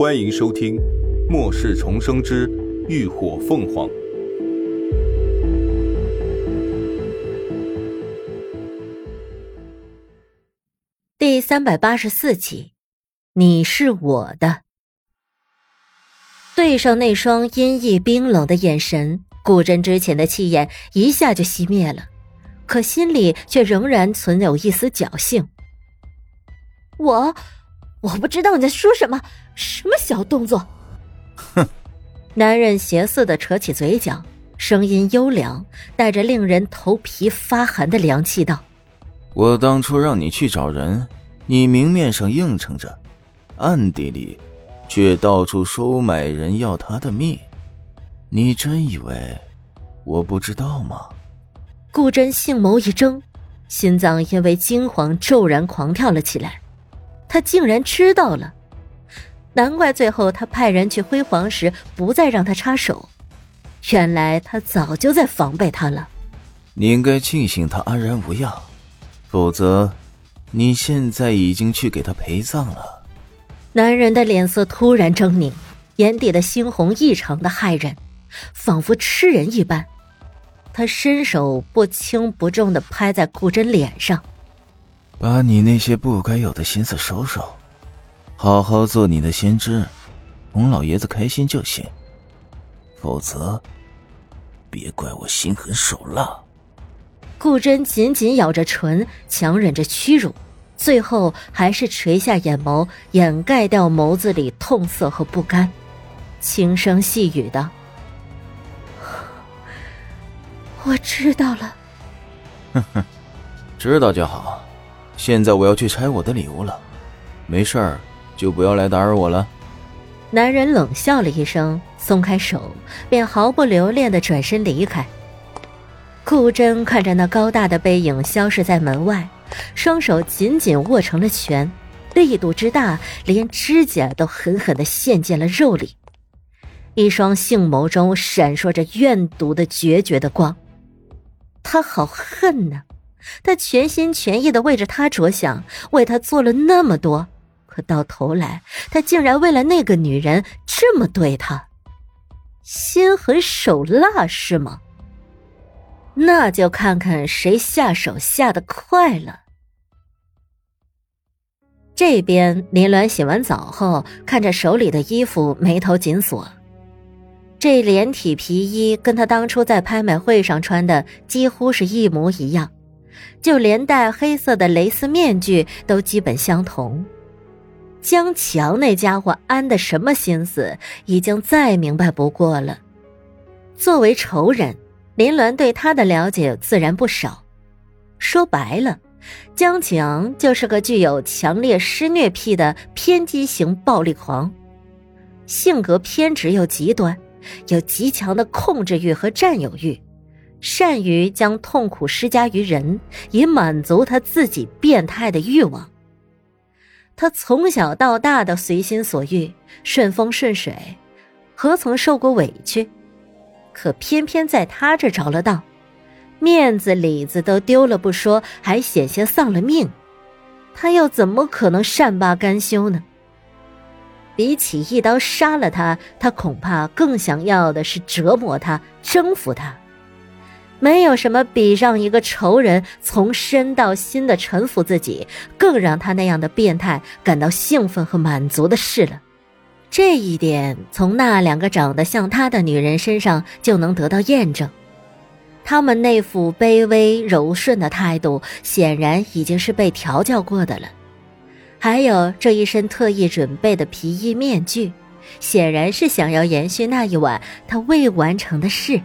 欢迎收听《末世重生之浴火凤凰》第三百八十四集。你是我的。对上那双阴翳冰冷的眼神，顾真之前的气焰一下就熄灭了，可心里却仍然存有一丝侥幸。我。我不知道你在说什么，什么小动作？哼！男人邪肆的扯起嘴角，声音优凉，带着令人头皮发寒的凉气道：“我当初让你去找人，你明面上应承着，暗地里却到处收买人要他的命，你真以为我不知道吗？”顾真杏眸一睁，心脏因为惊慌骤然狂跳了起来。他竟然知道了，难怪最后他派人去辉煌时不再让他插手，原来他早就在防备他了。你应该庆幸他安然无恙，否则你现在已经去给他陪葬了。男人的脸色突然狰狞，眼底的猩红异常的骇人，仿佛吃人一般。他伸手不轻不重的拍在顾真脸上。把你那些不该有的心思收收，好好做你的先知，哄老爷子开心就行。否则，别怪我心狠手辣。顾真紧紧咬着唇，强忍着屈辱，最后还是垂下眼眸，掩盖掉眸子里痛涩和不甘，轻声细语道：“我知道了。”哼哼，知道就好。现在我要去拆我的礼物了，没事儿就不要来打扰我了。男人冷笑了一声，松开手，便毫不留恋的转身离开。顾真看着那高大的背影消失在门外，双手紧紧握成了拳，力度之大，连指甲都狠狠的陷进了肉里。一双杏眸中闪烁着怨毒的决绝的光，他好恨呐！他全心全意的为着他着想，为他做了那么多，可到头来，他竟然为了那个女人这么对他，心狠手辣是吗？那就看看谁下手下的快了。这边林鸾洗完澡后，看着手里的衣服，眉头紧锁。这连体皮衣跟他当初在拍卖会上穿的几乎是一模一样。就连带黑色的蕾丝面具都基本相同。江强那家伙安的什么心思，已经再明白不过了。作为仇人，林鸾对他的了解自然不少。说白了，江强就是个具有强烈施虐癖的偏激型暴力狂，性格偏执又极端，有极强的控制欲和占有欲。善于将痛苦施加于人，以满足他自己变态的欲望。他从小到大的随心所欲、顺风顺水，何曾受过委屈？可偏偏在他这着了道，面子里子都丢了不说，还险些丧了命。他又怎么可能善罢甘休呢？比起一刀杀了他，他恐怕更想要的是折磨他、征服他。没有什么比让一个仇人从身到心的臣服自己，更让他那样的变态感到兴奋和满足的事了。这一点从那两个长得像他的女人身上就能得到验证。他们那副卑微柔顺的态度，显然已经是被调教过的了。还有这一身特意准备的皮衣面具，显然是想要延续那一晚他未完成的事。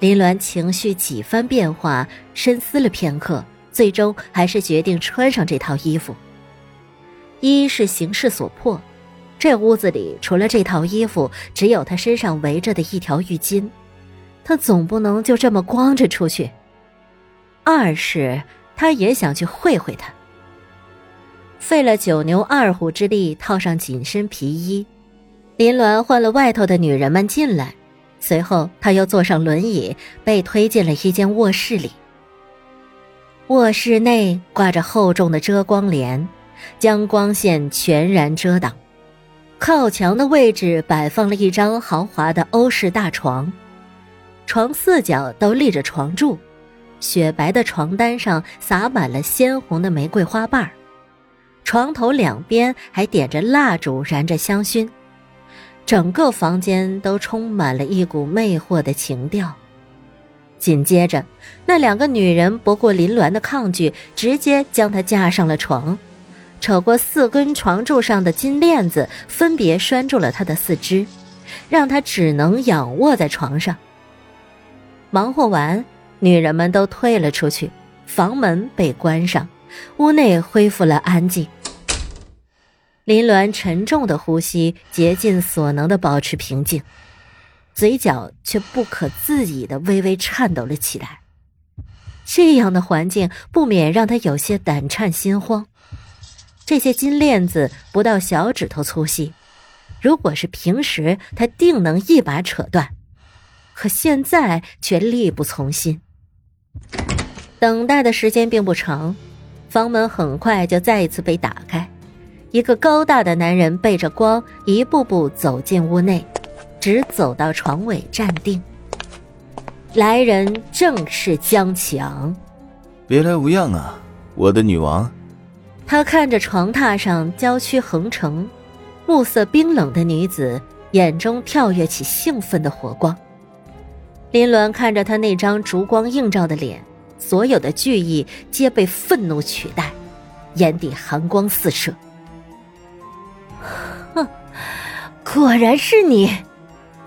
林鸾情绪几番变化，深思了片刻，最终还是决定穿上这套衣服。一是形势所迫，这屋子里除了这套衣服，只有他身上围着的一条浴巾，他总不能就这么光着出去。二是他也想去会会他。费了九牛二虎之力套上紧身皮衣，林鸾换了外头的女人们进来。随后，他又坐上轮椅，被推进了一间卧室里。卧室内挂着厚重的遮光帘，将光线全然遮挡。靠墙的位置摆放了一张豪华的欧式大床，床四角都立着床柱，雪白的床单上洒满了鲜红的玫瑰花瓣儿，床头两边还点着蜡烛，燃着香薰，整个房间都充满了一股魅惑的情调。紧接着，那两个女人不顾林鸾的抗拒，直接将她架上了床。扯过四根床柱上的金链子，分别拴住了他的四肢，让他只能仰卧在床上。忙活完，女人们都退了出去，房门被关上，屋内恢复了安静。林鸾沉重的呼吸，竭尽所能的保持平静，嘴角却不可自已的微微颤抖了起来。这样的环境不免让他有些胆颤心慌。这些金链子不到小指头粗细，如果是平时，他定能一把扯断，可现在却力不从心。等待的时间并不长，房门很快就再一次被打开，一个高大的男人背着光，一步步走进屋内，直走到床尾站定。来人正是江启昂。别来无恙啊，我的女王。他看着床榻上娇躯横成、暮色冰冷的女子，眼中跳跃起兴奋的火光。林鸾看着他那张烛光映照的脸，所有的惧意皆被愤怒取代，眼底寒光四射。果然是你！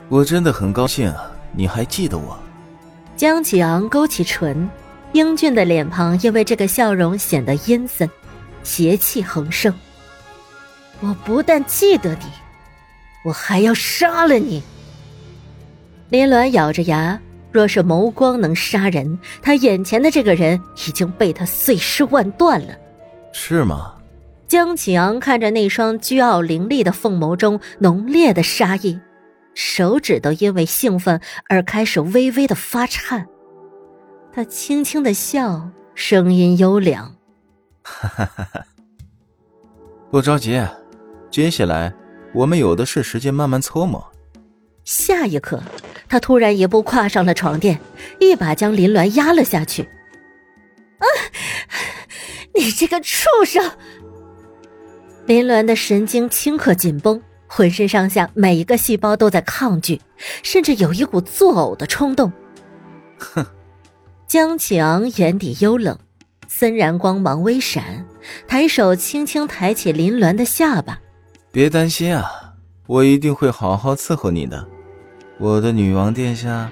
我真的很高兴啊，你还记得我？江启昂勾起唇，英俊的脸庞因为这个笑容显得阴森。邪气横生。我不但记得你，我还要杀了你。林鸾咬着牙，若是眸光能杀人，他眼前的这个人已经被他碎尸万段了。是吗？江启昂看着那双倨傲凌厉的凤眸中浓烈的杀意，手指都因为兴奋而开始微微的发颤。他轻轻的笑，声音优良。哈哈哈哈不着急，接下来我们有的是时间慢慢搓磨。下一刻，他突然一步跨上了床垫，一把将林鸾压了下去。啊！你这个畜生！林鸾的神经顷刻紧绷，浑身上下每一个细胞都在抗拒，甚至有一股作呕的冲动。哼！江启昂眼底幽冷。森然光芒微闪，抬手轻轻抬起林鸾的下巴。别担心啊，我一定会好好伺候你的，我的女王殿下。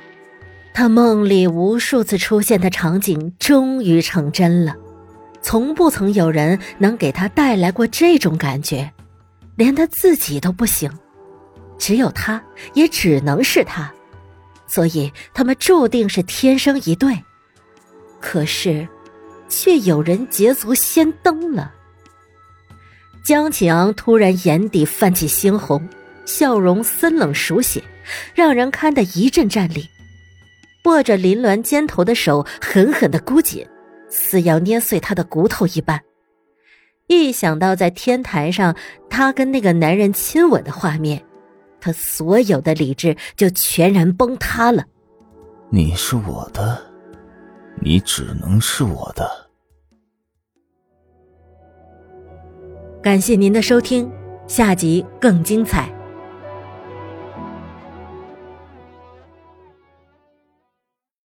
他梦里无数次出现的场景终于成真了，从不曾有人能给他带来过这种感觉，连他自己都不行，只有他，也只能是他，所以他们注定是天生一对。可是。却有人捷足先登了。江启昂突然眼底泛起猩红，笑容森冷熟血，让人看得一阵战栗。握着林鸾肩头的手狠狠的箍紧，似要捏碎他的骨头一般。一想到在天台上他跟那个男人亲吻的画面，他所有的理智就全然崩塌了。你是我的。你只能是我的。感谢您的收听，下集更精彩。